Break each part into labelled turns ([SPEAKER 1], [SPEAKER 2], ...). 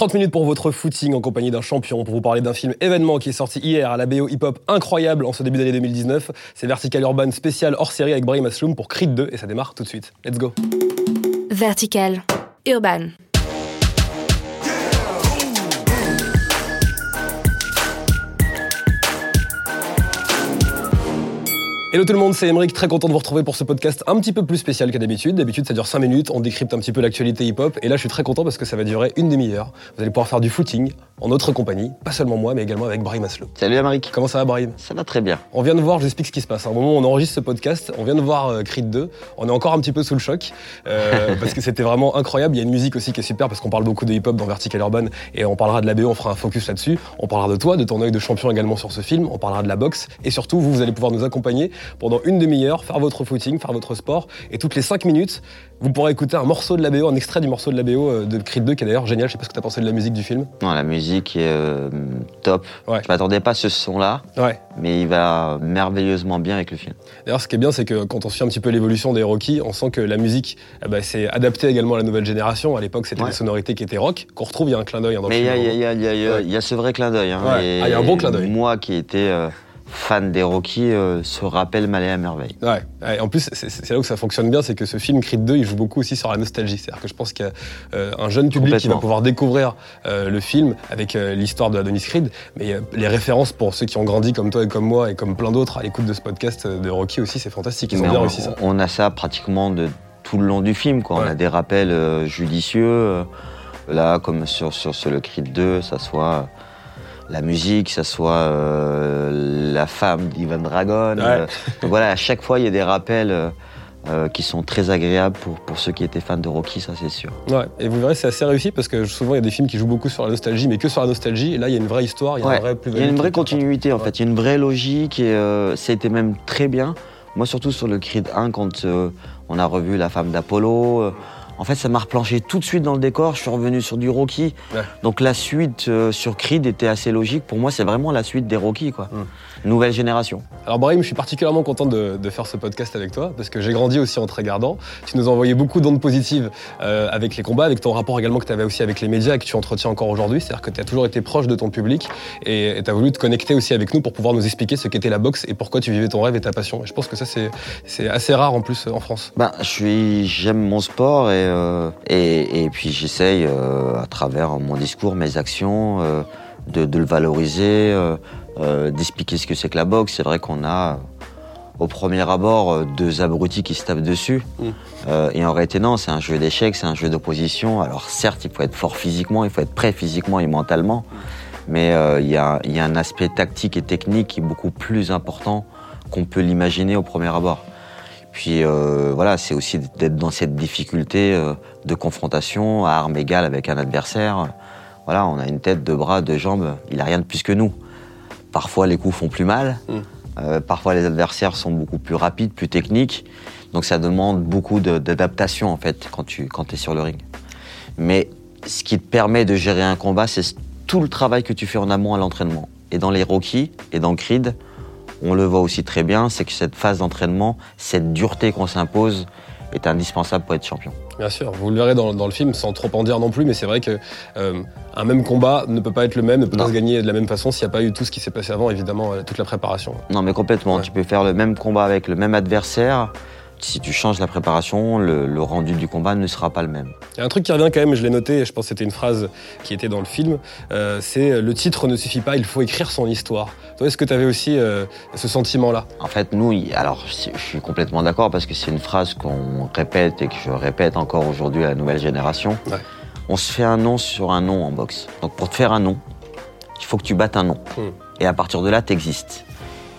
[SPEAKER 1] 30 minutes pour votre footing en compagnie d'un champion pour vous parler d'un film événement qui est sorti hier à la BO hip-hop incroyable en ce début d'année 2019. C'est Vertical Urban spécial hors série avec Brahim Asloum pour Creed 2 et ça démarre tout de suite. Let's go.
[SPEAKER 2] Vertical Urban.
[SPEAKER 1] Hello tout le monde, c'est Emeric, très content de vous retrouver pour ce podcast un petit peu plus spécial qu'à d'habitude. D'habitude ça dure 5 minutes, on décrypte un petit peu l'actualité hip-hop et là je suis très content parce que ça va durer une demi-heure. Vous allez pouvoir faire du footing en notre compagnie, pas seulement moi mais également avec Brahim Aslo.
[SPEAKER 3] Salut Emeric.
[SPEAKER 1] Comment ça va Brahim?
[SPEAKER 3] Ça va très bien.
[SPEAKER 1] On vient de voir, je vous explique ce qui se passe. À un moment où on enregistre ce podcast, on vient de voir euh, Creed 2, on est encore un petit peu sous le choc euh, parce que c'était vraiment incroyable. Il y a une musique aussi qui est super parce qu'on parle beaucoup de hip-hop dans Vertical Urban et on parlera de la BO, on fera un focus là-dessus. On parlera de toi, de ton œil de champion également sur ce film, on parlera de la boxe et surtout vous, vous allez pouvoir nous accompagner pendant une demi-heure faire votre footing, faire votre sport. Et toutes les 5 minutes, vous pourrez écouter un morceau de la BO, un extrait du morceau de la BO euh, de Creed 2, qui est d'ailleurs génial. Je sais pas ce que tu as pensé de la musique du film.
[SPEAKER 3] Non, la musique est euh, top.
[SPEAKER 1] Ouais.
[SPEAKER 3] Je m'attendais pas à ce son-là,
[SPEAKER 1] Ouais.
[SPEAKER 3] mais il va merveilleusement bien avec le film.
[SPEAKER 1] D'ailleurs, ce qui est bien, c'est que quand on suit un petit peu l'évolution des Rocky, on sent que la musique, eh ben, c'est adapté également à la nouvelle génération. À l'époque, c'était
[SPEAKER 3] Ouais.
[SPEAKER 1] des sonorités qui étaient rock, qu'on retrouve, il y a un clin d'œil hein, dans
[SPEAKER 3] Mais il
[SPEAKER 1] le
[SPEAKER 3] y,
[SPEAKER 1] film.
[SPEAKER 3] a- il y y y a-
[SPEAKER 1] Ouais.
[SPEAKER 3] il y a ce vrai clin d'œil. hein.
[SPEAKER 1] Ah, il y a un bon clin d'œil.
[SPEAKER 3] Moi qui étais euh, fan des Rocky, euh, se rappelle Malais à merveille.
[SPEAKER 1] Ouais. Ouais, En plus, c'est- là où ça fonctionne bien, c'est que ce film Creed 2, il joue beaucoup aussi sur la nostalgie. C'est-à-dire que je pense qu'il y a euh, un jeune public qui va pouvoir découvrir euh, le film avec l'histoire de Adonis Creed, mais les références pour ceux qui ont grandi comme toi et comme moi et comme plein d'autres à l'écoute de ce podcast de Rocky aussi, c'est fantastique. Ils ont
[SPEAKER 3] Mais
[SPEAKER 1] bien
[SPEAKER 3] on,
[SPEAKER 1] réussi ça.
[SPEAKER 3] on a ça pratiquement de tout le long du film. Quoi.
[SPEAKER 1] Ouais.
[SPEAKER 3] On a des rappels judicieux. là, comme sur, sur, sur le Creed 2, ça soit la musique, ça soit euh, la femme d'Ivan Dragon. euh, donc voilà, à chaque fois, il y a des rappels euh, qui sont très agréables pour, pour ceux qui étaient fans de Rocky, ça c'est sûr.
[SPEAKER 1] Ouais. Et vous verrez, c'est assez réussi parce que souvent il y a des films qui jouent beaucoup sur la nostalgie, mais que sur la nostalgie. Et là, il y a une vraie histoire, il y a
[SPEAKER 3] Ouais.
[SPEAKER 1] un vrai
[SPEAKER 3] Il y a une vraie continuité en
[SPEAKER 1] Ouais.
[SPEAKER 3] fait, il y a une vraie logique et euh, ça a été même très bien. Moi surtout sur le Creed 1 quand euh, on a revu la femme d'Apollo, en fait ça m'a replanché tout de suite dans le décor, je suis revenu sur du Rocky.
[SPEAKER 1] Ouais.
[SPEAKER 3] Donc la suite euh, sur Creed était assez logique. Pour moi c'est vraiment la suite des Rocky quoi.
[SPEAKER 1] Mm.
[SPEAKER 3] Nouvelle génération.
[SPEAKER 1] Alors Brahim, je suis particulièrement content de, de faire ce podcast avec toi parce que j'ai grandi aussi en te regardant. Tu nous as envoyé beaucoup d'ondes positives euh, avec les combats, avec ton rapport également que tu avais aussi avec les médias et que tu entretiens encore aujourd'hui. C'est-à-dire que tu as toujours été proche de ton public et tu as voulu te connecter aussi avec nous pour pouvoir nous expliquer ce qu'était la boxe et pourquoi tu vivais ton rêve et ta passion. Et je pense que ça, c'est assez rare en plus en France.
[SPEAKER 3] Ben, je suis, j'aime mon sport et, euh, et, et puis j'essaye euh, à travers mon discours, mes actions, euh, de, de le valoriser, d'expliquer ce que c'est que la boxe. C'est vrai qu'on a, au premier abord, deux abrutis qui se tapent dessus.
[SPEAKER 1] Mm.
[SPEAKER 3] Euh, et en réalité, non, c'est un jeu d'échecs, c'est un jeu d'opposition. Alors certes, il faut être fort physiquement, il faut être prêt physiquement et mentalement. Mais il y, a, il y a un aspect tactique et technique qui est beaucoup plus important qu'on peut l'imaginer au premier abord. Puis euh, voilà, c'est aussi d'être dans cette difficulté euh, de confrontation à armes égales avec un adversaire. Voilà, on a une tête, deux bras, deux jambes, il a rien de plus que nous. Parfois les coups font plus mal,
[SPEAKER 1] Mm.
[SPEAKER 3] euh, parfois les adversaires sont beaucoup plus rapides, plus techniques. Donc ça demande beaucoup d'adaptation en fait quand tu quand es sur le ring. Mais ce qui te permet de gérer un combat, c'est tout le travail que tu fais en amont à l'entraînement. Et dans les Rocky et dans Creed, on le voit aussi très bien, c'est que cette phase d'entraînement, cette dureté qu'on s'impose, est indispensable pour être champion.
[SPEAKER 1] Bien sûr, vous le verrez dans, dans le film sans trop en dire non plus, mais c'est vrai que euh, un même combat ne peut pas être le même, ne peut pas se gagner de la même façon s'il n'y a pas eu tout ce qui s'est passé avant, évidemment, euh, toute la préparation.
[SPEAKER 3] Non, mais complètement.
[SPEAKER 1] Ouais.
[SPEAKER 3] Tu peux faire le même combat avec le même adversaire. Si tu changes la préparation, le, le rendu du combat ne sera pas le même.
[SPEAKER 1] Il y a un truc qui revient quand même, je l'ai noté, et je pense que c'était une phrase qui était dans le film, euh, c'est euh, le titre ne suffit pas, il faut écrire son histoire. Toi, est-ce que tu avais aussi euh, ce sentiment-là?
[SPEAKER 3] En fait, nous, alors, je suis complètement d'accord parce que c'est une phrase qu'on répète et que je répète encore aujourd'hui à la nouvelle génération.
[SPEAKER 1] Ouais.
[SPEAKER 3] On se fait un nom sur un nom en boxe. Donc, pour te faire un nom, il faut que tu battes un nom.
[SPEAKER 1] Hmm.
[SPEAKER 3] Et à partir de là, tu existes.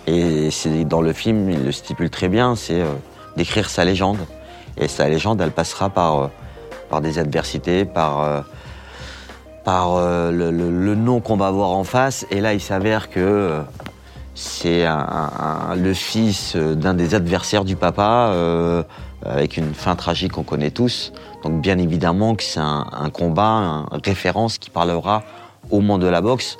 [SPEAKER 3] Et c'est dans le film, il le stipule très bien, c'est euh, d'écrire sa légende. Et sa légende, elle passera par, euh, des adversités, par, euh, euh, le, nom qu'on va voir en face. Et là, il s'avère que c'est le fils d'un des adversaires du papa, avec une fin tragique qu'on connaît tous. Donc bien évidemment que c'est un, un combat, une référence qui parlera au monde de la boxe.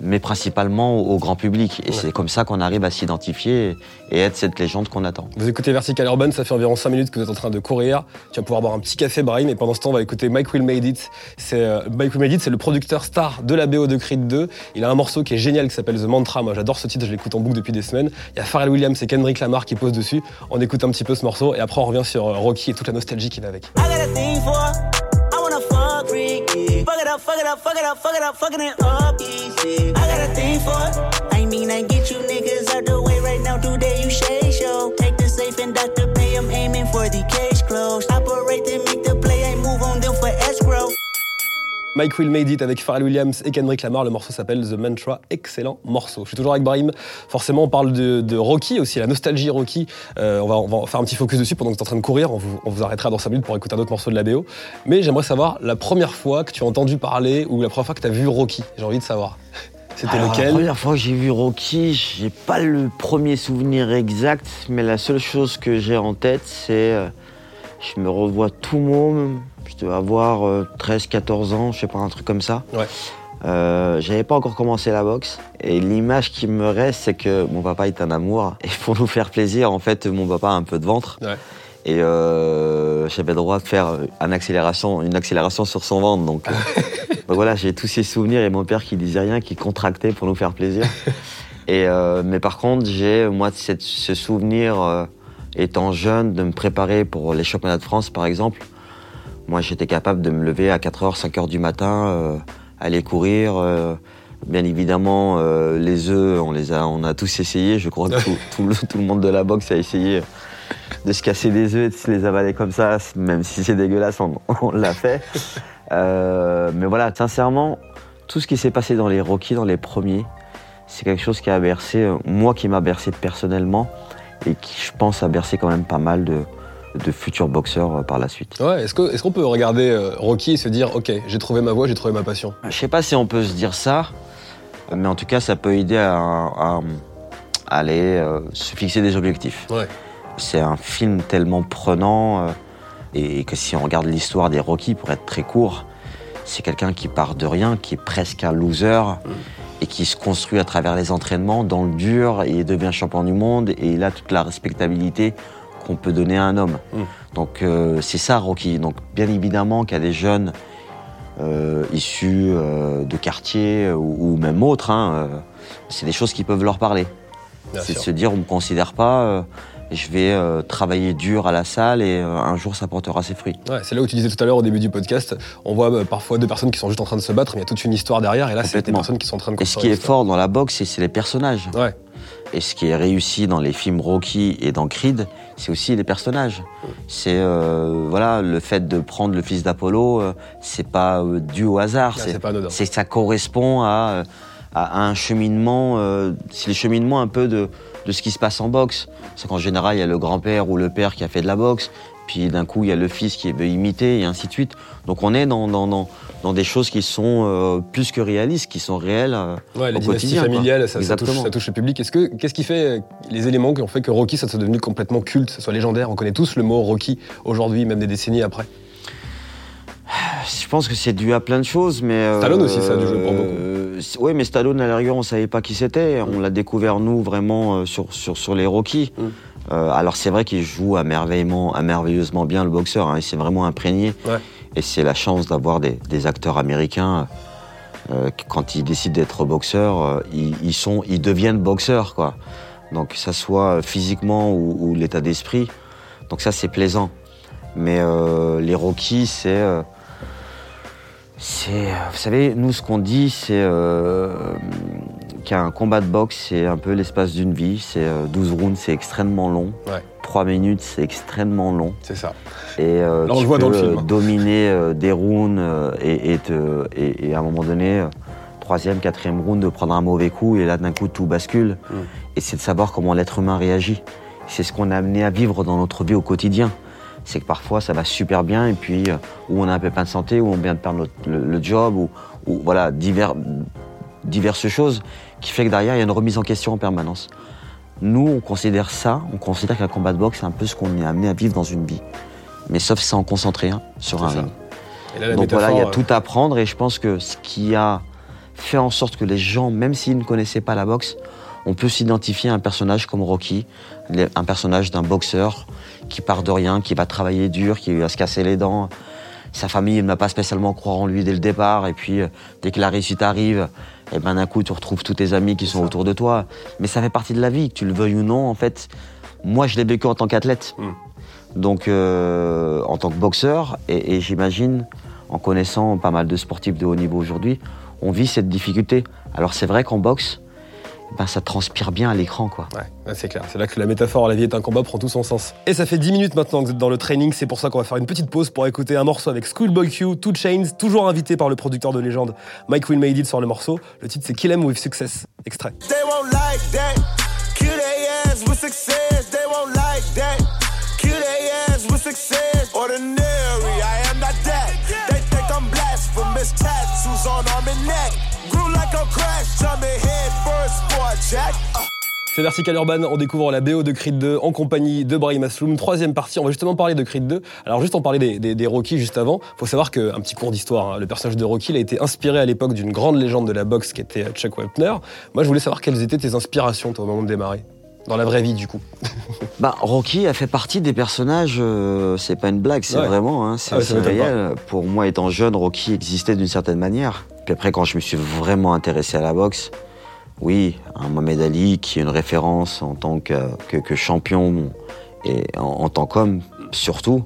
[SPEAKER 3] Mais principalement au, au grand public. Et c'est comme ça qu'on arrive à s'identifier et, et être cette légende qu'on attend.
[SPEAKER 1] Vous écoutez Vertical Urban, ça fait environ 5 minutes que vous êtes en train de courir. Tu vas pouvoir boire un petit café, Brahim, et pendant ce temps, on va écouter Mike Will Made It. C'est euh, Mike Will Made It, c'est le producteur star de la BO de Creed 2. Il a un morceau qui est génial qui s'appelle The Mantra. Moi, j'adore ce titre, je l'écoute en boucle depuis des semaines. Il y a Pharrell Williams et Kendrick Lamar qui posent dessus. On écoute un petit peu ce morceau et après on revient sur euh, Rocky et toute la nostalgie qui va avec.
[SPEAKER 4] I got a up, fuck it up, fuck it up, fuck it up, fucking it up easy. I got a thing for. it. I mean, I get you niggas out the way right now. Today you shade show. Take the safe and Dr. Pay. I'm aiming for the case closed. Operate and make the play. I move on them for escrow.
[SPEAKER 1] Mike Will Made It avec Pharrell Williams et Kendrick Lamar. Le morceau s'appelle The Mantra. Excellent morceau. Je suis toujours avec Brahim. Forcément, on parle de, de Rocky aussi, la nostalgie Rocky. Euh, on, va, on va faire un petit focus dessus pendant que tu es en train de courir. On vous, on vous arrêtera dans 5 minutes pour écouter un autre morceau de la BO. Mais j'aimerais savoir la première fois que tu as entendu parler ou la première fois que tu as vu Rocky. J'ai envie de savoir. C'était
[SPEAKER 3] Alors, La
[SPEAKER 1] lequel?
[SPEAKER 3] première fois que j'ai vu Rocky, j'ai pas le premier souvenir exact, mais la seule chose que j'ai en tête, c'est. Je me revois tout môme, je devais avoir euh, 13-14 ans, je sais pas, un truc comme ça.
[SPEAKER 1] Ouais.
[SPEAKER 3] Euh, J'avais pas encore commencé la boxe. Et l'image qui me reste c'est que mon papa est un amour. Et pour nous faire plaisir en fait mon papa a un peu de ventre.
[SPEAKER 1] Ouais.
[SPEAKER 3] et euh, j'avais le droit de faire une accélération, une accélération sur son ventre. Donc, euh, donc voilà j'ai tous ces souvenirs. Et mon père qui disait rien qui contractait pour nous faire plaisir. Et mais par contre j'ai moi cette- ce souvenir étant jeune de me préparer pour les championnats de France par exemple. Moi j'étais capable de me lever à 4h 5h du matin euh, aller courir euh, bien évidemment euh, les œufs on les a on a tous essayé. Je crois que tout, tout le, tout le monde de la boxe a essayé de se casser des œufs et de se les avaler comme ça même si c'est dégueulasse on, on l'a fait. Mais voilà sincèrement tout ce qui s'est passé dans les Rocky dans les premiers c'est quelque chose qui a bercé moi qui m'a bercé personnellement et qui je pense a bercé quand même pas mal de, de futurs boxeurs euh, par la suite
[SPEAKER 1] Ouais, est-ce qu'on peut regarder euh, Rocky et se dire, ok, j'ai trouvé ma voie, j'ai trouvé ma passion?
[SPEAKER 3] Je sais pas si on peut se dire ça, mais en tout cas, ça peut aider à, à- à aller euh, se fixer des objectifs.
[SPEAKER 1] Ouais.
[SPEAKER 3] C'est un film tellement prenant euh, et que si on regarde l'histoire des Rocky, pour être très court, c'est quelqu'un qui part de rien, qui est presque un loser et qui se construit à travers les entraînements dans le dur et devient champion du monde et il a toute la respectabilité qu'on peut donner à un homme.
[SPEAKER 1] Mm.
[SPEAKER 3] Donc euh, c'est ça Rocky. Donc bien évidemment qu'il y a des jeunes euh, issus euh, de quartiers ou, ou même autres, hein, c'est des choses qui peuvent leur parler. C'est de se dire on me considère pas, je vais euh, travailler dur à la salle et euh, un jour ça portera ses fruits.
[SPEAKER 1] Ouais, c'est là où tu disais tout à l'heure au début du podcast, on voit euh, parfois deux personnes qui sont juste en train de se battre, mais il y a toute une histoire derrière, et là, c'est des personnes qui sont en train de
[SPEAKER 3] Et ce qui est fort dans la boxe, c'est- les personnages.
[SPEAKER 1] Ouais,
[SPEAKER 3] Et ce qui est réussi dans les films Rocky et dans Creed, c'est aussi les personnages. C'est voilà le fait de prendre le fils d'Apollo, c'est pas dû au hasard.
[SPEAKER 1] Là, c'est
[SPEAKER 3] ça correspond à, à un cheminement. c'est le cheminement un peu de de ce qui se passe en boxe. C'est qu'en général il y a le grand-père ou le père qui a fait de la boxe, puis d'un coup il y a le fils qui veut imiter et ainsi de suite. Donc on est dans dans dans, dans des choses qui sont euh, plus que réalistes, qui sont réelles. euh,
[SPEAKER 1] ouais les
[SPEAKER 3] au quotidien,
[SPEAKER 1] ça, ça, touche, ça touche le public. Est-ce que, qu'est-ce qui fait euh, les éléments qui ont fait que Rocky, ça soit devenu complètement culte, ça soit légendaire? On connaît tous le mot Rocky aujourd'hui, même des décennies après.
[SPEAKER 3] Je pense que c'est dû à plein de choses, mais. euh,
[SPEAKER 1] Stallone aussi, ça a dû jouer pour beaucoup.
[SPEAKER 3] oui, mais Stallone, à la rigueur, on savait pas qui c'était. On l'a découvert, nous, vraiment, euh, sur, sur, sur les Rocky.
[SPEAKER 1] Mm.
[SPEAKER 3] Euh, alors, c'est vrai qu'il joue à, merveilleusement, à merveilleusement bien le boxeur. Hein, il s'est vraiment imprégné.
[SPEAKER 1] Ouais.
[SPEAKER 3] Et c'est la chance d'avoir des, des acteurs américains. euh, quand ils décident d'être boxeurs, euh, ils, ils sont, ils deviennent boxeurs, quoi. Donc, que ça soit physiquement ou, ou l'état d'esprit. Donc, ça, c'est plaisant. Mais euh, les Rocky, c'est. Euh, c'est, euh, vous savez, nous, ce qu'on dit, c'est euh, qu'un combat de boxe, c'est un peu l'espace d'une vie. C'est euh, 12 rounds, c'est extrêmement long.
[SPEAKER 1] Ouais.
[SPEAKER 3] 3 minutes, c'est extrêmement long.
[SPEAKER 1] C'est ça.
[SPEAKER 3] Et euh,
[SPEAKER 1] Là, on
[SPEAKER 3] tu
[SPEAKER 1] le voit dans
[SPEAKER 3] peux,
[SPEAKER 1] le film.
[SPEAKER 3] euh, dominer euh, des rounds euh, et, et, te- et- et à un moment donné, euh, troisième, quatrième round, de prendre un mauvais coup et là, d'un coup, tout bascule.
[SPEAKER 1] Mm.
[SPEAKER 3] Et c'est de savoir comment l'être humain réagit. C'est ce qu'on a amené à vivre dans notre vie au quotidien. C'est que parfois, ça va super bien et puis, euh, ou on a un pépin de santé, ou on vient de perdre notre- le, le job, ou, ou voilà, divers, diverses choses qui fait que derrière, il y a une remise en question en permanence. Nous, on considère ça, on considère qu'un combat de boxe, c'est un peu ce qu'on est amené à vivre dans une vie. Mais sauf en concentré hein, sur un ring. Donc voilà, il y a tout à prendre et je pense que ce qui a fait en sorte que les gens, même s'ils ne connaissaient pas la boxe, on peut s'identifier à un personnage comme Rocky, un personnage d'un boxeur qui part de rien, qui va travailler dur, qui va se casser les dents. Sa famille ne va pas spécialement croire en lui dès le départ, et puis euh, dès que la réussite arrive, et ben d'un coup tu retrouves tous tes amis qui sont autour de toi. Mais ça fait partie de la vie, que tu le veuilles ou non. En fait, moi je l'ai vécu en tant qu'athlète,
[SPEAKER 1] Mm.
[SPEAKER 3] donc euh, en tant que boxeur, et, et j'imagine, en connaissant pas mal de sportifs de haut niveau aujourd'hui, on vit cette difficulté. Alors c'est vrai qu'en boxe, ben ça transpire bien à l'écran, quoi.
[SPEAKER 1] Ouais, c'est clair. C'est là que la métaphore à la vie est un combat prend tout son sens. Et ça fait 10 minutes maintenant que vous êtes dans le training, c'est pour ça qu'on va faire une petite pause pour écouter un morceau avec Schoolboy Q, Two Chains, toujours invité par le producteur de légende Mike Will Made It sur le morceau. Le titre c'est Kill 'Em With Success. Extrait.
[SPEAKER 5] They won't like that. Kill their ass with success. They won't like that. Kill their ass with success. Ordinary, I am not that. They think I'm blasphemous. Tattoos on arm and neck.
[SPEAKER 1] C'est Vertical Urban, on découvre la BO de Creed 2 en compagnie de Brahim Asloum. Troisième partie, on va justement parler de Creed 2. Alors juste on parlait des, des, des Rocky juste avant, faut savoir qu'un petit cours d'histoire, hein, le personnage de Rocky il a été inspiré à l'époque d'une grande légende de la boxe qui était Chuck Wepner. Moi je voulais savoir quelles étaient tes inspirations toi, au moment de démarrer. Dans la vraie vie du coup.
[SPEAKER 3] Bah, Rocky a fait partie des personnages, euh, c'est pas une blague, c'est
[SPEAKER 1] Ouais.
[SPEAKER 3] vraiment, hein, c'est
[SPEAKER 1] Ah ouais,
[SPEAKER 3] réel. Pour moi, étant jeune, Rocky existait d'une certaine manière. Puis après, quand je me suis vraiment intéressé à la boxe, oui, un Mohamed Ali qui est une référence en tant que, que, que champion et en, en tant qu'homme surtout.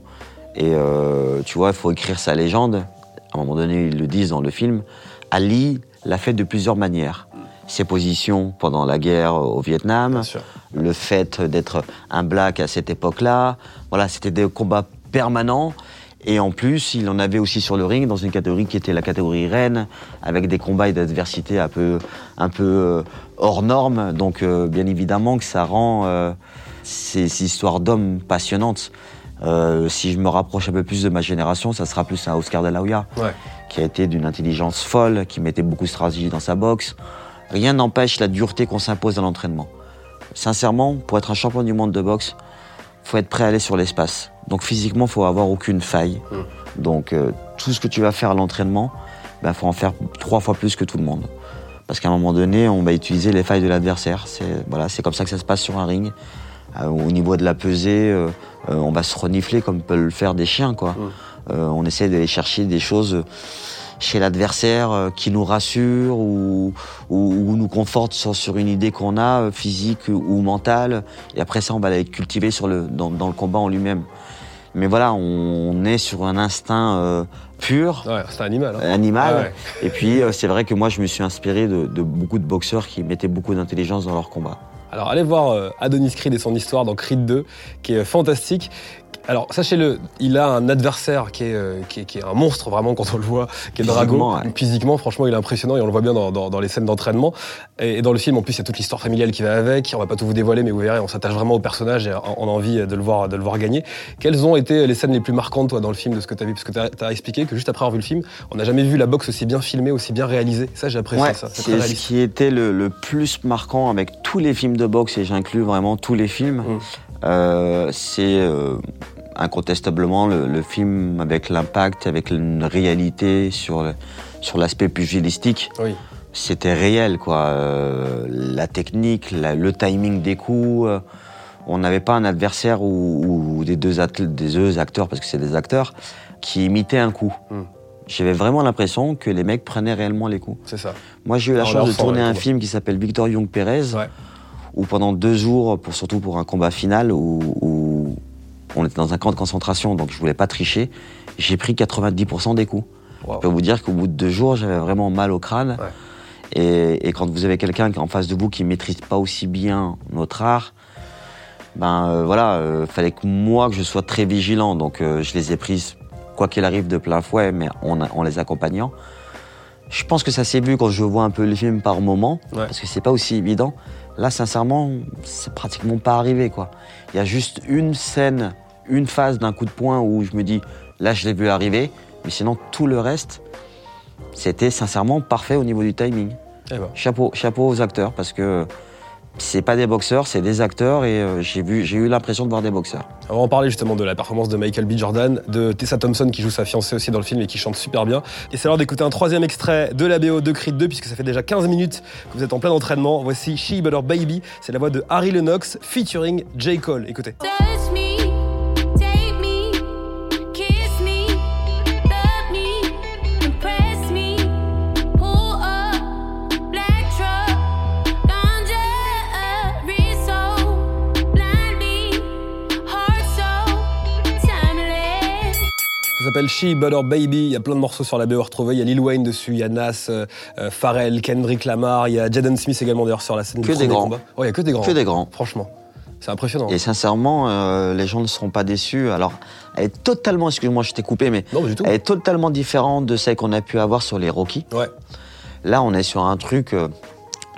[SPEAKER 3] Et euh, tu vois, il faut écrire sa légende. À un moment donné, ils le disent dans le film. Ali l'a fait de plusieurs manières. Ses positions pendant la guerre au Vietnam, le fait d'être un black à cette époque-là. Voilà, c'était des combats permanents. Et en plus, il en avait aussi sur le ring dans une catégorie qui était la catégorie reine, avec des combats et d'adversité un peu, un peu euh, hors normes. Donc, euh, bien évidemment que ça rend euh, ces, ces histoires d'hommes passionnantes. Euh, si je me rapproche un peu plus de ma génération, ça sera plus un Oscar de la Hoya
[SPEAKER 1] Ouais.
[SPEAKER 3] qui a été d'une intelligence folle, qui mettait beaucoup de stratégie dans sa boxe. Rien n'empêche la dureté qu'on s'impose à l'entraînement. Sincèrement, pour être un champion du monde de boxe, faut être prêt à aller sur l'espace. Donc physiquement, faut avoir aucune faille. Donc euh, tout ce que tu vas faire à l'entraînement, ben faut en faire trois fois plus que tout le monde. Parce qu'à un moment donné, on va utiliser les failles de l'adversaire. C'est voilà, comme ça que ça se passe sur un ring. Euh, au niveau de la pesée, euh, on va se renifler comme peuvent le faire des chiens, quoi. Euh, on essaie d'aller chercher des choses chez l'adversaire euh, qui nous rassurent ou, ou, ou nous confortent sur, sur une idée qu'on a, euh, physique ou mentale. Et après ça, on va la cultiver sur le, dans, dans le combat en lui-même. Mais voilà, on est sur un instinct euh, pur,
[SPEAKER 1] Ouais, c'est un animal. hein.
[SPEAKER 3] animal.
[SPEAKER 1] Ah ouais.
[SPEAKER 3] Et puis, euh, c'est vrai que moi, je me suis inspiré de, de beaucoup de boxeurs qui mettaient beaucoup d'intelligence dans leur combat.
[SPEAKER 1] Alors allez voir Adonis Creed et son histoire dans Creed 2, qui est fantastique. Alors sachez-le, il a un adversaire qui est, euh, qui est, qui est un monstre vraiment quand on le voit, qui est Drago.
[SPEAKER 3] Physiquement, ouais.
[SPEAKER 1] Physiquement, franchement, il est impressionnant et on le voit bien dans, dans- dans les scènes d'entraînement. Et, et dans le film, en plus, il y a toute l'histoire familiale qui va avec. On va pas tout vous dévoiler, mais vous verrez, on s'attache vraiment au personnage et on a envie de le voir, de le voir gagner. Quelles ont été les scènes les plus marquantes, toi, dans le film, de ce que tu as vu? Parce que tu as, expliqué que juste après avoir vu le film, on n'a jamais vu la boxe aussi bien filmée, aussi bien réalisée. Ça, j'ai apprécié
[SPEAKER 3] Ouais,
[SPEAKER 1] ça. C'est
[SPEAKER 3] ce qui était le, le plus marquant avec tous les films de boxe, et j'inclus vraiment tous les films.
[SPEAKER 1] Mm.
[SPEAKER 3] Euh, c'est euh, incontestablement le, le film avec l'impact, avec une réalité sur le- sur l'aspect pugilistique.
[SPEAKER 1] Oui.
[SPEAKER 3] C'était réel, quoi. Euh, la technique, la- le timing des coups. euh, on n'avait pas un adversaire ou, ou des deux athlètes, des deux acteurs, parce que c'est des acteurs, qui imitaient un coup.
[SPEAKER 1] Mm.
[SPEAKER 3] J'avais vraiment l'impression que les mecs prenaient réellement les coups.
[SPEAKER 1] C'est ça.
[SPEAKER 3] Moi, j'ai eu la chance de tourner un film qui s'appelle Victor Young Perez,
[SPEAKER 1] Ouais.
[SPEAKER 3] où pendant deux jours, pour, surtout pour un combat final, où, où on était dans un camp de concentration, donc je voulais pas tricher, j'ai pris 90% des coups.
[SPEAKER 1] Wow.
[SPEAKER 3] Je peux vous dire qu'au bout de deux jours, j'avais vraiment mal au crâne.
[SPEAKER 1] Ouais.
[SPEAKER 3] Et, et quand vous avez quelqu'un qui est en face de vous qui maîtrise pas aussi bien notre art, ben euh, voilà, euh, fallait que moi que je sois très vigilant. Donc euh, je les ai prises quoi qu'il arrive de plein fouet, mais en, en les accompagnant. Je pense que ça s'est vu quand je vois un peu le film par moment,
[SPEAKER 1] Ouais.
[SPEAKER 3] parce que c'est pas aussi évident. Là, sincèrement, c'est pratiquement pas arrivé quoi. Il y a juste une scène, une phase d'un coup de poing où je me dis, là, je l'ai vu arriver, mais sinon tout le reste, c'était sincèrement parfait au niveau du timing.
[SPEAKER 1] Eh ben.
[SPEAKER 3] Chapeau, chapeau aux acteurs parce que c'est pas des boxeurs, c'est des acteurs et euh, j'ai eu l'impression de voir des boxeurs.
[SPEAKER 1] On va en parler justement de la performance de Michael B. Jordan, de Tessa Thompson qui joue sa fiancée aussi dans le film et qui chante super bien. Et c'est l'heure d'écouter un troisième extrait de la BO de Creed 2 puisque ça fait déjà 15 minutes que vous êtes en plein entraînement. Voici She Butter Baby, c'est la voix de Harry Lennox featuring J. Cole. Écoutez. S'appelle She Butter Baby. Il y a plein de morceaux sur la BO à retrouver. Il y a Lil Wayne dessus, il y a Nas, euh, euh, Pharrell, Kendrick Lamar, il y a Jaden Smith également d'ailleurs sur la scène.
[SPEAKER 3] Que
[SPEAKER 1] du
[SPEAKER 3] des grands.
[SPEAKER 1] combat. Il y a que des grands.
[SPEAKER 3] Que des grands.
[SPEAKER 1] Franchement, c'est impressionnant.
[SPEAKER 3] Et sincèrement, euh, les gens ne seront pas déçus. Alors, elle est totalement, excuse-moi, je t'ai coupé, mais
[SPEAKER 1] Non,
[SPEAKER 3] elle est totalement différente de celle qu'on a pu avoir sur les Rocky.
[SPEAKER 1] Ouais.
[SPEAKER 3] Là, on est sur un truc euh,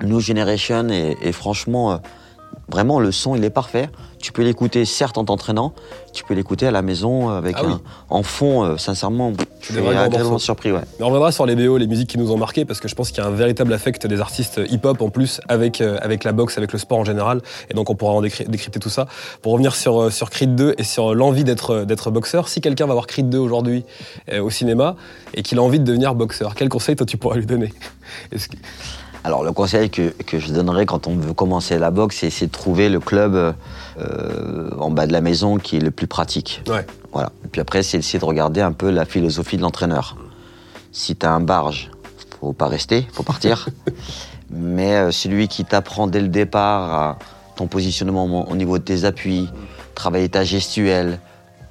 [SPEAKER 3] New Generation et, et franchement, euh, vraiment, le son, il est parfait. Tu peux l'écouter, certes, en t'entraînant, tu peux l'écouter à la maison avec
[SPEAKER 1] Ah oui.
[SPEAKER 3] un, en fond, euh, sincèrement,
[SPEAKER 1] vrais grands
[SPEAKER 3] agréablement surpris, ouais.
[SPEAKER 1] Mais on reviendra sur les BO, les musiques qui nous ont marqué, parce que je pense qu'il y a un véritable affect des artistes hip-hop en plus avec, euh, avec la boxe, avec le sport en général. Et donc on pourra en décry- décrypter tout ça. Pour revenir sur, euh, sur Creed 2 et sur l'envie d'être boxeur, si quelqu'un va voir Creed 2 aujourd'hui euh, au cinéma et qu'il a envie de devenir boxeur, quel conseil toi tu pourrais lui donner?
[SPEAKER 3] Alors, le conseil que, que je donnerais quand on veut commencer la boxe, c'est de trouver le club euh, en bas de la maison qui est le plus pratique.
[SPEAKER 1] Ouais.
[SPEAKER 3] Voilà. Et puis après, c'est essayer de regarder un peu la philosophie de l'entraîneur. Si t'as un barge, faut pas rester, faut partir. Mais euh, celui qui t'apprend dès le départ à ton positionnement au au niveau de tes appuis, travailler ta gestuelle,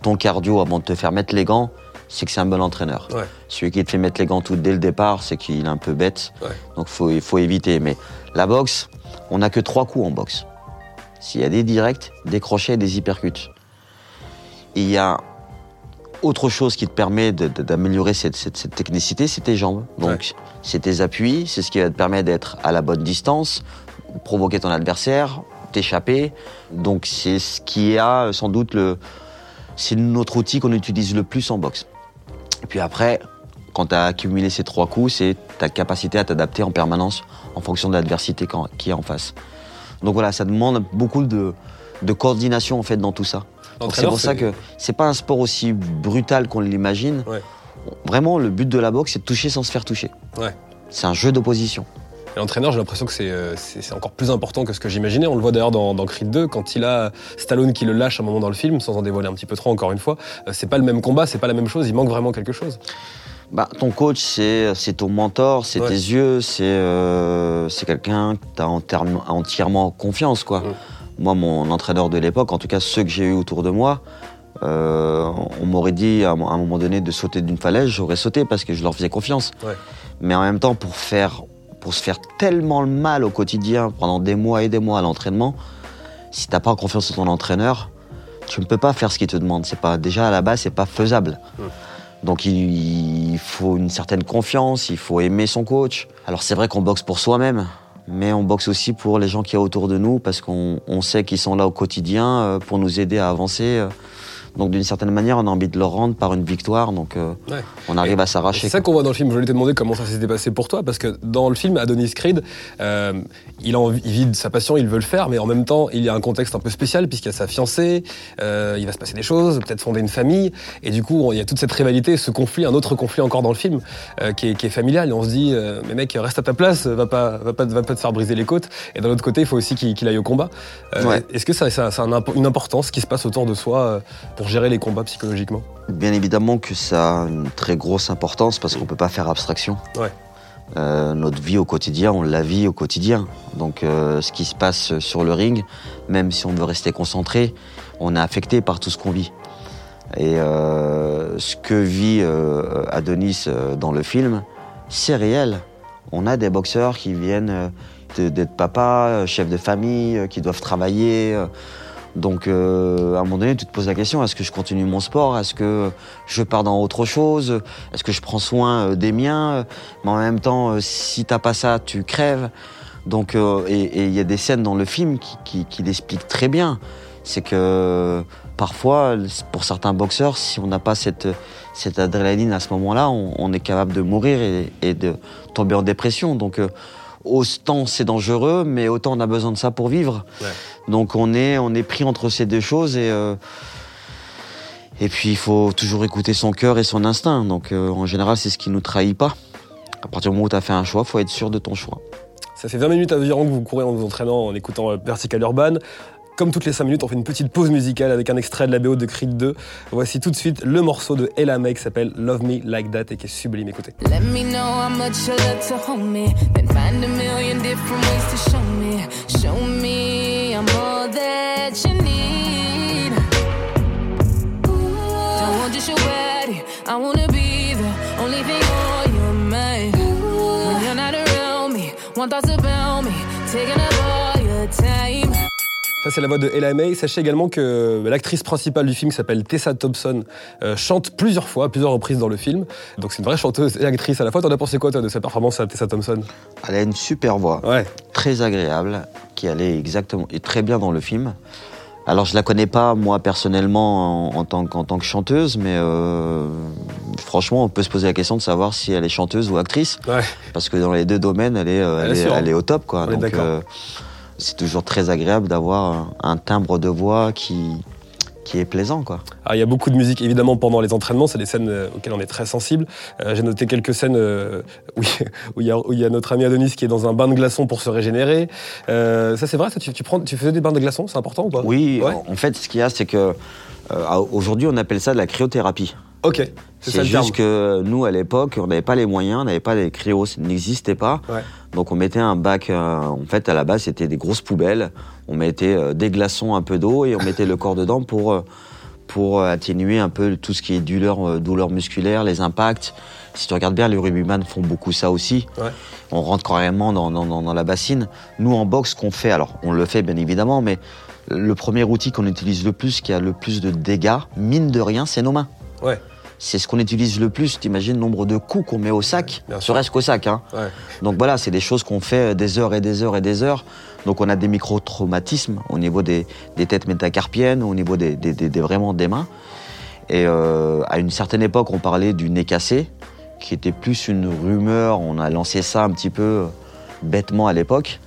[SPEAKER 3] ton cardio avant de te faire mettre les gants, c'est que c'est un bon entraîneur.
[SPEAKER 1] Ouais.
[SPEAKER 3] Celui qui te fait mettre les gants tout dès le départ, c'est qu'il est un peu bête.
[SPEAKER 1] Ouais.
[SPEAKER 3] Donc faut, il faut éviter. Mais la boxe, on n'a que trois coups en boxe. S'il y a des directs, des crochets et des hypercutes. Il y a autre chose qui te permet d'améliorer cette, cette- cette technicité, c'est tes jambes. Donc
[SPEAKER 1] Ouais.
[SPEAKER 3] c'est tes appuis, c'est ce qui va te permettre d'être à la bonne distance, provoquer ton adversaire, t'échapper. Donc c'est ce qui a sans doute le... C'est notre outil qu'on utilise le plus en boxe. Et puis après, quand tu as accumulé ces trois coups, c'est ta capacité à t'adapter en permanence en fonction de l'adversité qui est en face. Donc voilà, ça demande beaucoup de, de coordination en fait dans tout ça. Donc C'est pour ça que c'est pas un sport aussi brutal qu'on l'imagine.
[SPEAKER 1] Ouais.
[SPEAKER 3] Vraiment, le but de la boxe, c'est de toucher sans se faire toucher.
[SPEAKER 1] Ouais.
[SPEAKER 3] C'est un jeu d'opposition.
[SPEAKER 1] L'entraîneur, j'ai l'impression que c'est euh, c'est encore plus important que ce que j'imaginais. On le voit d'ailleurs dans, dans Creed 2, quand il a Stallone qui le lâche à un moment dans le film, sans en dévoiler un petit peu trop encore une fois. euh, c'est pas le même combat, c'est pas la même chose, il manque vraiment quelque chose.
[SPEAKER 3] Bah, ton coach, c'est ton mentor, c'est
[SPEAKER 1] Ouais.
[SPEAKER 3] tes yeux, c'est euh, c'est quelqu'un que tu as entièrement confiance. quoi. Moi, mon entraîneur de l'époque, en tout cas ceux que j'ai eu autour de moi, euh, on m'aurait dit à un à un moment donné de sauter d'une falaise, j'aurais sauté parce que je leur faisais confiance.
[SPEAKER 1] Ouais.
[SPEAKER 3] Mais en même temps, pour, faire, pour se faire tellement le mal au quotidien pendant des mois et des mois à l'entraînement, si t'as pas confiance en ton entraîneur, tu ne peux pas faire ce qu'il te demande. C'est pas déjà à la base, c'est pas faisable. Donc il, il faut une certaine confiance, il faut aimer son coach. Alors c'est vrai qu'on boxe pour soi-même, mais on boxe aussi pour les gens qui a autour de nous parce qu'on on sait qu'ils sont là au quotidien euh, pour nous aider à avancer. Donc d'une certaine manière, on a envie de leur rendre par une victoire. Donc euh,
[SPEAKER 1] Ouais.
[SPEAKER 3] on arrive à s'arracher.
[SPEAKER 1] C'est ça qu'on voit dans le film. Je voulais te demander comment ça s'était passé pour toi, parce que dans le film, Adonis Creed, euh, il, vit de sa passion, il veut le faire, mais en même temps, il y a un contexte un peu spécial, puisqu'il y a sa fiancée, euh, il va se passer des choses, peut-être fonder une famille, et du coup, il y a toute cette rivalité, ce conflit, un autre conflit encore dans le film, qui, est, qui est familial, et on se dit, mais mec, reste à ta place, va pas, va pas, va pas te faire briser les côtes, et d'un autre côté, il faut aussi qu'il aille au combat.
[SPEAKER 3] Ouais.
[SPEAKER 1] Est-ce que ça, ça, ça a une importance qui se passe autour de soi pour gérer les combats psychologiquement
[SPEAKER 3] Bien évidemment que ça a une très grosse importance parce qu'on peut pas faire abstraction.
[SPEAKER 1] Ouais.
[SPEAKER 3] Euh, notre vie au quotidien, on la vit au quotidien. Donc euh, ce qui se passe sur le ring, même si on veut rester concentré, on est affecté par tout ce qu'on vit. Et euh, ce que vit Adonis dans le film, c'est réel. On a des boxeurs qui viennent d'être papa, chef de famille, qui doivent travailler. Euh, donc, euh, à un moment donné, tu te poses la question est-ce que je continue mon sport? Est-ce que je pars dans autre chose? Est-ce que je prends soin euh, des miens? Mais en même temps, euh, si t'as pas ça, tu crèves. Donc, euh, et il y a des scènes dans le film qui, qui, l'expliquent très bien. C'est que parfois, pour certains boxeurs, si on n'a pas cette, cette adrénaline à ce moment-là, on, on est capable de mourir et, et de tomber en dépression. Donc, euh, autant c'est dangereux, mais autant on a besoin de ça pour vivre.
[SPEAKER 1] Ouais.
[SPEAKER 3] Donc on est, on est pris entre ces deux choses et. euh, et puis il faut toujours écouter son cœur et son instinct. Donc euh, en général, c'est ce qui nous trahit pas. À partir du moment où tu as fait un choix, faut être sûr de ton choix.
[SPEAKER 1] Ça fait 20 minutes environ que vous courez en vous entraînant, en écoutant euh, Vertical Urban. Comme toutes les 5 minutes, on fait une petite pause musicale avec un extrait de la BO de Creed 2. Voici tout de suite le morceau de Ella May qui s'appelle Love Me Like That et qui est sublime. Écoutez.
[SPEAKER 6] Let me know how much you love to hold me. Then find a million different ways to show me. Show me I'm all that you need. Don't want just your body. I wanna be the only thing on your mind. When you're not around me, one thoughts about me. Taking up all your time.
[SPEAKER 1] Ça, c'est la voix de Ella May. Sachez également que l'actrice principale du film, qui s'appelle Tessa Thompson, euh, chante plusieurs fois, plusieurs reprises dans le film. Donc, c'est une vraie chanteuse et actrice à la fois. T'en as pensé quoi, toi, de sa performance à Tessa Thompson?
[SPEAKER 3] Elle a une super voix.
[SPEAKER 1] Ouais.
[SPEAKER 3] très agréable, qui allait exactement et très bien dans le film. Alors je la connais pas moi personnellement en, en tant, qu'en tant que chanteuse, mais euh, franchement on peut se poser la question de savoir si elle est chanteuse ou actrice,
[SPEAKER 1] Ouais.
[SPEAKER 3] parce que dans les deux domaines elle est, euh,
[SPEAKER 1] Elle
[SPEAKER 3] elle
[SPEAKER 1] est
[SPEAKER 3] elle au top quoi.
[SPEAKER 1] On
[SPEAKER 3] Donc euh, c'est toujours très agréable d'avoir un, timbre de voix qui qui est plaisant quoi.
[SPEAKER 1] Alors, il y a beaucoup de musique évidemment pendant les entraînements, c'est des scènes euh, auxquelles on est très sensible. Euh, J'ai noté quelques scènes euh, où il y a- y, y notre ami Adonis qui est dans un bain de glaçons pour se régénérer. Euh, ça c'est vrai, ça, tu, tu prends, tu faisais des bains de glaçons, c'est important ou pas?
[SPEAKER 3] Oui,
[SPEAKER 1] Ouais.
[SPEAKER 3] en fait ce qu'il y a c'est que aujourd'hui on appelle ça de la cryothérapie.
[SPEAKER 1] Ok, c'est ça
[SPEAKER 3] C'est
[SPEAKER 1] le
[SPEAKER 3] juste
[SPEAKER 1] terme.
[SPEAKER 3] que nous, à l'époque, on n'avait pas les moyens, on n'avait pas les cryos, ça n'existait pas.
[SPEAKER 1] Ouais.
[SPEAKER 3] Donc on mettait un bac, euh, en fait, à la base, c'était des grosses poubelles. On mettait euh, des glaçons, un peu d'eau, et on mettait le corps dedans pour, euh, pour atténuer un peu tout ce qui est douleur, douleur musculaire, les impacts. Si tu regardes bien, les rugbyman font beaucoup ça aussi.
[SPEAKER 1] Ouais.
[SPEAKER 3] On rentre carrément dans, dans, la bassine. Nous, en boxe, ce qu'on fait, alors on le fait bien évidemment, mais le premier outil qu'on utilise le plus, qui a le plus de dégâts, mine de rien, c'est nos mains.
[SPEAKER 1] Ouais.
[SPEAKER 3] C'est ce qu'on utilise le plus. T'imagines le nombre de coups qu'on met au sac,
[SPEAKER 1] sûr.
[SPEAKER 3] serait-ce qu'au sac. Hein.
[SPEAKER 1] Ouais.
[SPEAKER 3] Donc voilà, c'est des choses qu'on fait des heures et des heures et des heures. Donc on a des micro-traumatismes au niveau des, des têtes métacarpiennes, au niveau des, des- des- vraiment des mains. Et euh, à une certaine époque, on parlait du nez cassé, qui était plus une rumeur. On a lancé ça un petit peu euh, bêtement à l'époque.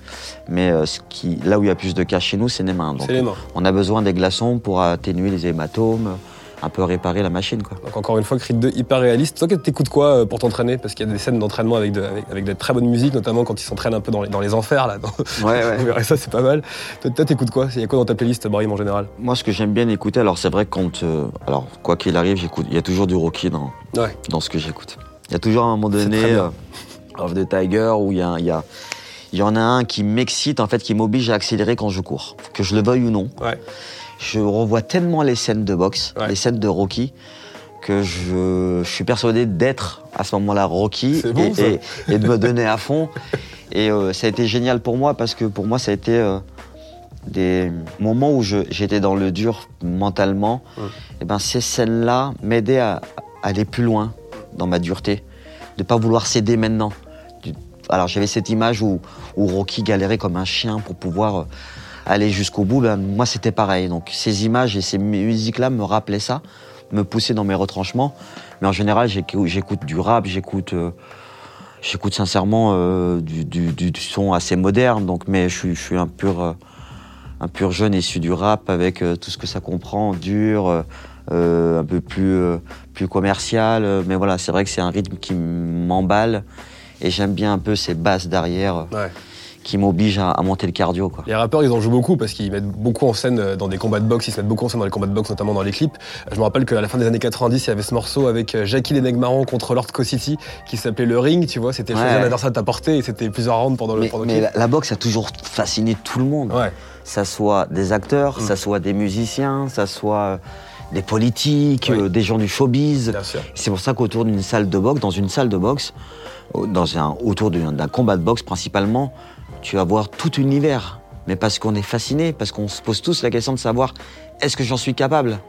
[SPEAKER 3] Mais euh, ce qui, là où il y a plus de cas chez nous, c'est les mains. Donc
[SPEAKER 1] les mains.
[SPEAKER 3] on a besoin des glaçons pour atténuer les hématomes, un peu réparer la machine. Quoi.
[SPEAKER 1] Donc encore une fois, Creed 2 hyper réaliste. Toi, t'écoutes quoi euh, pour t'entraîner? Parce qu'il y a des scènes d'entraînement avec de, avec, avec de très bonne musique, notamment quand ils s'entraînent un peu dans les, dans les enfers là. dans-
[SPEAKER 3] Ouais, ouais.
[SPEAKER 1] Vous verrez ça, c'est pas mal. Toi, t'écoutes quoi? Il y a quoi dans ta playlist, Brahim en général?
[SPEAKER 3] Moi, ce que j'aime bien écouter, alors c'est vrai que quand. euh, alors, quoi qu'il arrive, j'écoute. Il y a toujours du Rocky dans,
[SPEAKER 1] Ouais.
[SPEAKER 3] dans ce que j'écoute. Il y a toujours à un moment donné, euh, Off the Tiger, où il y a. il y a- il y en a un qui m'excite, en fait, qui m'oblige à accélérer quand je cours. Que je le veuille ou non.
[SPEAKER 1] Ouais.
[SPEAKER 3] Je revois tellement les scènes de boxe,
[SPEAKER 1] Ouais.
[SPEAKER 3] les scènes de Rocky, que je, je suis persuadé d'être à ce moment-là Rocky
[SPEAKER 1] bon,
[SPEAKER 3] et, de me donner à fond. Et euh, ça a été génial pour moi parce que pour moi, ça a été euh, des moments où j'étais dans le dur mentalement. Et ben, ces scènes-là m'aidaient à, à aller plus loin dans ma dureté, de pas vouloir céder maintenant. Alors j'avais cette image où, où Rocky galérait comme un chien pour pouvoir euh, aller jusqu'au bout. Ben, moi, c'était pareil. Donc ces images et ces musiques-là me rappelaient ça, me poussaient dans mes retranchements. Mais en général, j'écou- j'écoute du rap, j'écoute, euh, j'écoute sincèrement euh, du, du- du- son assez moderne. Donc, mais je je suis un pur, euh, un pur jeune issu du rap avec tout ce que ça comprend, dur, un peu plus, plus commercial. mais voilà, c'est vrai que c'est un rythme qui m'emballe. Et j'aime bien un peu ces basses derrière
[SPEAKER 1] Ouais.
[SPEAKER 3] Qui m'obligent à, à monter le cardio. Quoi.
[SPEAKER 1] Les rappeurs, ils en jouent beaucoup parce qu'ils mettent beaucoup en scène euh, dans des combats de boxe. Ils se mettent beaucoup en scène dans les combats de boxe, notamment dans les clips. Je me rappelle qu'à la fin des années 90, il y avait ce morceau avec euh, Jackie Lenegmaran contre Lord City qui s'appelait Le Ring, tu vois. C'était
[SPEAKER 3] Ouais.
[SPEAKER 1] choisir un adversaire de ta portée et c'était plusieurs rounds pendant le,
[SPEAKER 3] Mais,
[SPEAKER 1] pendant le
[SPEAKER 3] mais
[SPEAKER 1] clip.
[SPEAKER 3] la, la boxe a toujours fasciné tout le monde.
[SPEAKER 1] Ouais,
[SPEAKER 3] Ça soit des acteurs,
[SPEAKER 1] Mm.
[SPEAKER 3] ça soit des musiciens, ça soit euh, des politiques,
[SPEAKER 1] Oui.
[SPEAKER 3] euh, des gens du showbiz. C'est pour ça qu'autour d'une salle de boxe, dans une salle de boxe, euh, dans un, autour d'un combat de boxe principalement, tu vas voir tout univers. Mais parce qu'on est fasciné, parce qu'on se pose tous la question de savoir est-ce que j'en suis capable?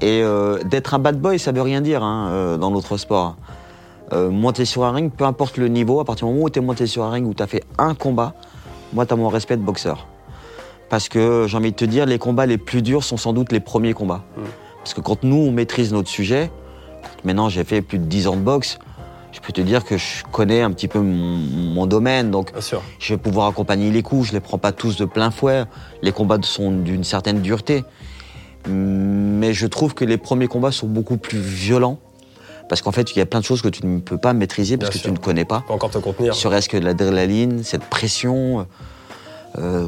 [SPEAKER 3] Et euh, d'être un bad boy, ça veut rien dire hein, euh, dans notre sport. Euh, monter sur un ring, peu importe le niveau, à partir du moment où tu es monté sur un ring, où tu as fait un combat, moi, tu as mon respect de boxeur. Parce que j'ai envie de te dire, les combats les plus durs sont sans doute les premiers combats.
[SPEAKER 1] Mm.
[SPEAKER 3] Parce que quand nous, on maîtrise notre sujet, maintenant j'ai fait plus de 10 ans de boxe, je peux te dire que je connais un petit peu mon, mon domaine. Donc, je vais pouvoir accompagner les coups. Je les prends pas tous de plein fouet. Les combats sont d'une certaine dureté. Mais je trouve que les premiers combats sont beaucoup plus violents. Parce qu'en fait, il y a plein de choses que tu ne peux pas maîtriser parce
[SPEAKER 1] Bien
[SPEAKER 3] que
[SPEAKER 1] sûr.
[SPEAKER 3] tu ne connais pas.
[SPEAKER 1] Pas encore te contenir.
[SPEAKER 3] Serait-ce que de l'adrénaline, cette pression, euh,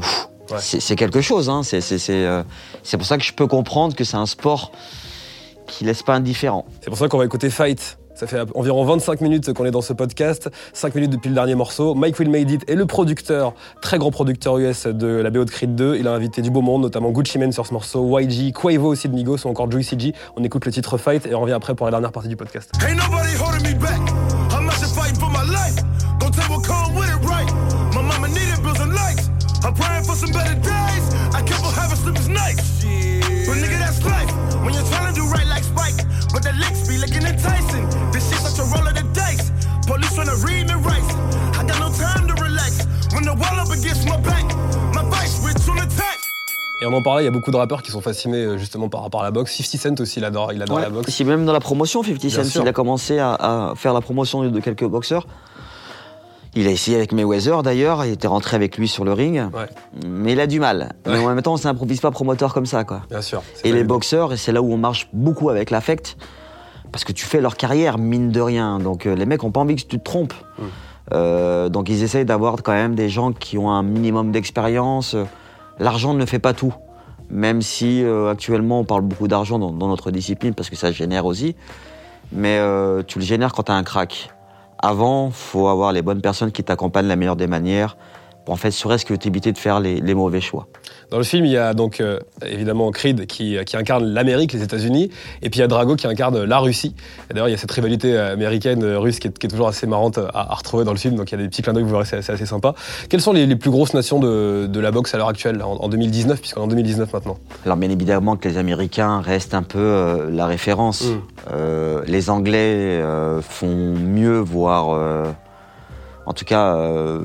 [SPEAKER 1] Ouais.
[SPEAKER 3] c'est quelque chose. Hein. C'est euh, c'est pour ça que je peux comprendre que c'est un sport qui laisse pas indifférent.
[SPEAKER 1] C'est pour ça qu'on va écouter Fight. Ça fait environ 25 minutes qu'on est dans ce podcast, 5 minutes depuis le dernier morceau. Mike Will Made It est le producteur, très grand producteur US de la BO de Creed 2. Il a invité du beau monde, notamment Gucci Mane sur ce morceau, YG, Quavo aussi de Migos ou encore Juicy G. On écoute le titre Fight et on revient après pour la dernière partie du podcast. Et on en parlait, il y a beaucoup de rappeurs qui sont fascinés euh, justement par rapport à la boxe. 50 Cent aussi, il adore, il adore la boxe.
[SPEAKER 3] Si même dans la promotion, 50
[SPEAKER 1] Bien
[SPEAKER 3] Cent,
[SPEAKER 1] sûr.
[SPEAKER 3] il a commencé à, à faire la promotion de quelques boxeurs. Il a essayé avec Mayweather d'ailleurs, il était rentré avec lui sur le ring,
[SPEAKER 1] Ouais,
[SPEAKER 3] mais il a du mal. Mais en même temps, on s'improvise pas promoteur comme ça, quoi.
[SPEAKER 1] bien sûr.
[SPEAKER 3] Et les boxeurs, et c'est là où on marche beaucoup avec l'affect, parce que tu fais leur carrière, mine de rien. Donc euh, les mecs ont pas envie que tu te trompes. Euh, donc ils essayent d'avoir quand même des gens qui ont un minimum d'expérience. L'argent ne fait pas tout. Même si euh, actuellement on parle beaucoup d'argent dans, notre discipline, parce que ça génère aussi. Mais euh, tu le génères quand tu as un crack. Avant, faut avoir les bonnes personnes qui t'accompagnent de la meilleure des manières, en fait, serait-ce que t'éviter de faire les- les mauvais choix?
[SPEAKER 1] Dans le film, il y a donc euh, évidemment Creed qui, qui incarne l'Amérique, les États-Unis, et puis il y a Drago qui incarne la Russie. Et D'ailleurs, il y a cette rivalité euh, américaine-russe qui, est- qui est toujours assez marrante à, à retrouver dans le film, donc il y a des petits clins d'œil, vous verrez, c'est assez, assez sympa. Quelles sont les, les plus grosses nations de, de la boxe à l'heure actuelle, en, en 2019, puisqu'on est en 2019 maintenant?
[SPEAKER 3] Alors bien évidemment que les Américains restent un peu euh, la référence.
[SPEAKER 1] Mm.
[SPEAKER 3] Euh, les Anglais euh, font mieux, voire... euh, en tout cas, euh,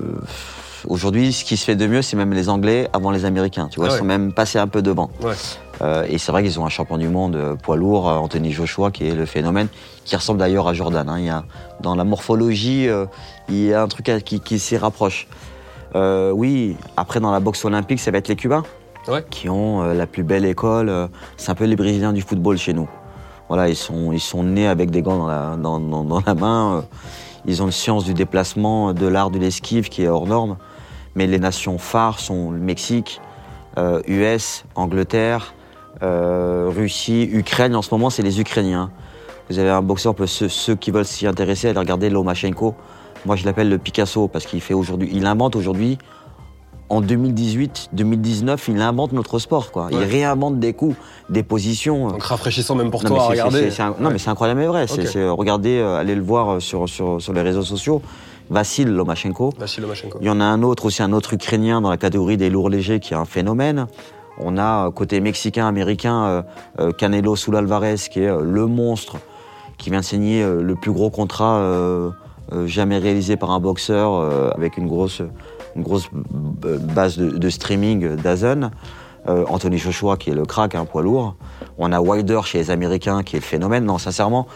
[SPEAKER 3] aujourd'hui, ce qui se fait de mieux, c'est même les Anglais avant les Américains. Tu vois,
[SPEAKER 1] Ah
[SPEAKER 3] ils sont même passés un peu devant.
[SPEAKER 1] Ouais.
[SPEAKER 3] Euh, et c'est vrai qu'ils ont un champion du monde euh, poids lourd, euh, Anthony Joshua, qui est le phénomène, qui ressemble d'ailleurs à Jordan. hein. Il y a, dans la morphologie, euh, il y a un truc à- qui, qui s'y rapproche. Euh, oui, après dans la boxe olympique, ça va être les Cubains
[SPEAKER 1] Ouais.
[SPEAKER 3] qui ont la plus belle école. c'est un peu les Brésiliens du football chez nous. Voilà, ils sont, ils sont nés avec des gants dans la, dans, dans- dans la main. ils ont une science du déplacement, de l'art de l'esquive qui est hors norme. Mais les nations phares sont le Mexique, euh, US, Angleterre, euh, Russie, Ukraine. En ce moment, c'est les Ukrainiens. Vous avez un boxeur, ceux, ceux qui veulent s'y intéresser, allez regarder Lomachenko. Moi, je l'appelle le Picasso parce qu'il fait aujourd'hui, il invente aujourd'hui en 2018, 2019, il invente notre sport. Quoi. Il réinvente des coups, des positions.
[SPEAKER 1] Donc rafraîchissant même pour
[SPEAKER 3] Non,
[SPEAKER 1] toi à
[SPEAKER 3] un- non,
[SPEAKER 1] Ouais.
[SPEAKER 3] mais c'est incroyable mais vrai. C'est- regardez, euh, allez le voir euh, sur, sur, sur les réseaux sociaux. Vassil Lomachenko. Il y en a un autre aussi, un autre Ukrainien dans la catégorie des lourds légers qui est un phénomène. On a euh, côté mexicain, américain, euh, euh, Canelo Sul Alvarez qui est le monstre qui vient de signer le plus gros contrat jamais réalisé par un boxeur avec une grosse, une grosse base de, de streaming d'Azen. Euh, Anthony Joshua qui est le crack, un poids lourd. On a Wilder chez les Américains qui est le phénomène. Non, sincèrement,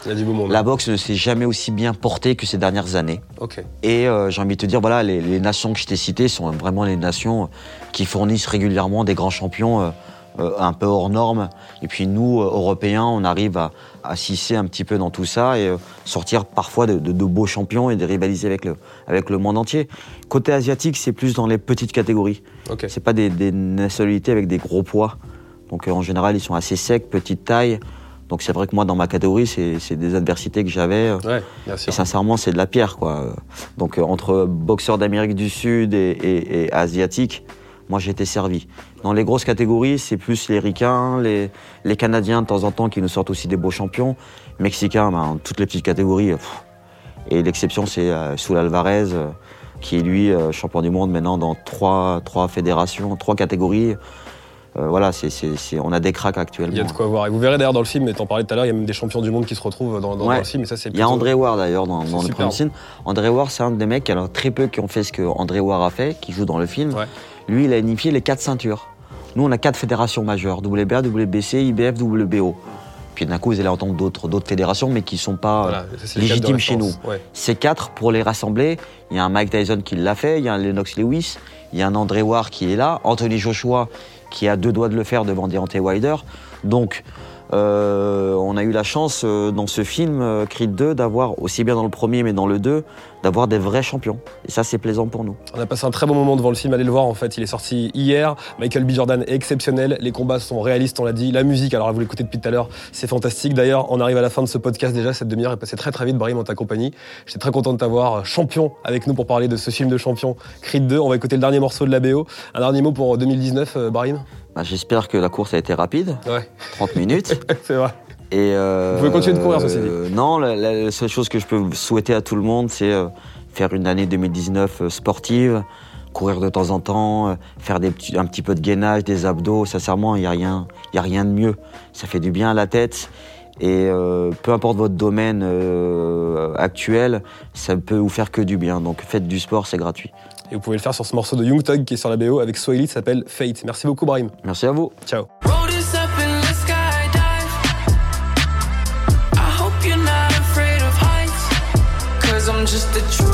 [SPEAKER 3] la boxe ne s'est jamais aussi bien portée que ces dernières années. Et euh, j'ai envie de te dire, voilà, les, les nations que je t'ai citées sont vraiment les nations qui fournissent régulièrement des grands champions euh, un peu hors normes. Et puis nous, euh, Européens, on arrive à, à scisser un petit peu dans tout ça et euh, sortir parfois de, de- de beaux champions et de rivaliser avec le, avec le monde entier. Côté asiatique, c'est plus dans les petites catégories.
[SPEAKER 1] Ok.
[SPEAKER 3] C'est pas des, des nationalités avec des gros poids. Donc euh, en général, ils sont assez secs, petite taille. Donc c'est vrai que moi, dans ma catégorie, c'est des adversités que j'avais. euh,
[SPEAKER 1] Ouais,
[SPEAKER 3] et sincèrement, c'est de la pierre, quoi. Euh, Donc, euh, entre boxeurs d'Amérique du Sud et, et, et asiatiques, moi, j'ai été servi. Dans les grosses catégories, c'est plus les Ricains, les, Canadiens, de temps en temps, qui nous sortent aussi des beaux champions. Mexicains, ben, toutes les petites catégories. euh. Et l'exception, c'est euh, Alvarez, euh, qui est, lui, euh, champion du monde maintenant dans trois fédérations, trois catégories. Euh, voilà, c'est c'est- c'est- on a des cracks actuellement.
[SPEAKER 1] Il y a de quoi voir. Et vous verrez d'ailleurs dans le film, et t'en parlais tout à l'heure, il y a même des champions du monde qui se retrouvent dans, dans- le film. Et ça, c'est
[SPEAKER 3] Il y a André Ward d'ailleurs dans, le premier scene. André Ward, c'est un des mecs, alors très peu qui ont fait ce que André Ward a fait, qui joue dans le film.
[SPEAKER 1] Ouais.
[SPEAKER 3] Lui, il a unifié les quatre ceintures. Nous, on a quatre fédérations majeures WBA, WBC, IBF, WBO. Puis d'un coup, vous allez entendre d'autres d'autres fédérations, mais qui sont pas
[SPEAKER 1] Voilà, ça,
[SPEAKER 3] légitimes chez nous.
[SPEAKER 1] Ouais.
[SPEAKER 3] Ces quatre, pour les rassembler, il y a un Mike Tyson qui l'a fait, il y a un Lennox Lewis, il y a un André Ward qui est là, Anthony Joshua qui a deux doigts de le faire devant Deontay Wilder. Donc, euh, on a eu la chance euh, dans ce film, euh, Creed 2, d'avoir, aussi bien dans le premier mais dans le 2, d'avoir des vrais champions. Et ça, c'est plaisant pour nous.
[SPEAKER 1] On a passé un très bon moment devant le film, allez le voir en fait, il est sorti hier. Michael B. Jordan est exceptionnel, les combats sont réalistes, on l'a dit. La musique, alors vous l'écoutez depuis tout à l'heure, c'est fantastique. D'ailleurs, on arrive à la fin de ce podcast déjà, cette demi-heure est passée très très vite, Brahim, en ta compagnie. J'étais très content de t'avoir euh, champion avec nous pour parler de ce film de champion, Creed 2. On va écouter le dernier morceau de la BO. Un dernier mot pour 2019, euh, Brahim?
[SPEAKER 3] Bah, J'espère que la course a été rapide,
[SPEAKER 1] Ouais,
[SPEAKER 3] 30 minutes.
[SPEAKER 1] c'est vrai.
[SPEAKER 3] Et euh,
[SPEAKER 1] Vous pouvez continuer de courir, ceci dit.
[SPEAKER 3] euh, Non, la, seule chose que je peux souhaiter à tout le monde, c'est euh, faire une année 2019 euh, sportive, courir de temps en temps, faire des petits- un petit peu de gainage, des abdos. Sincèrement, il n'y a, rien- y a rien de mieux. Ça fait du bien à la tête. Et euh, peu importe votre domaine euh, actuel, ça peut vous faire que du bien. Donc faites du sport, c'est gratuit.
[SPEAKER 1] Et vous pouvez le faire sur ce morceau de Young Thug qui est sur la BO avec Swahili, s'appelle Fate. Merci beaucoup, Brahim.
[SPEAKER 3] Merci à vous.
[SPEAKER 1] Ciao.
[SPEAKER 6] Just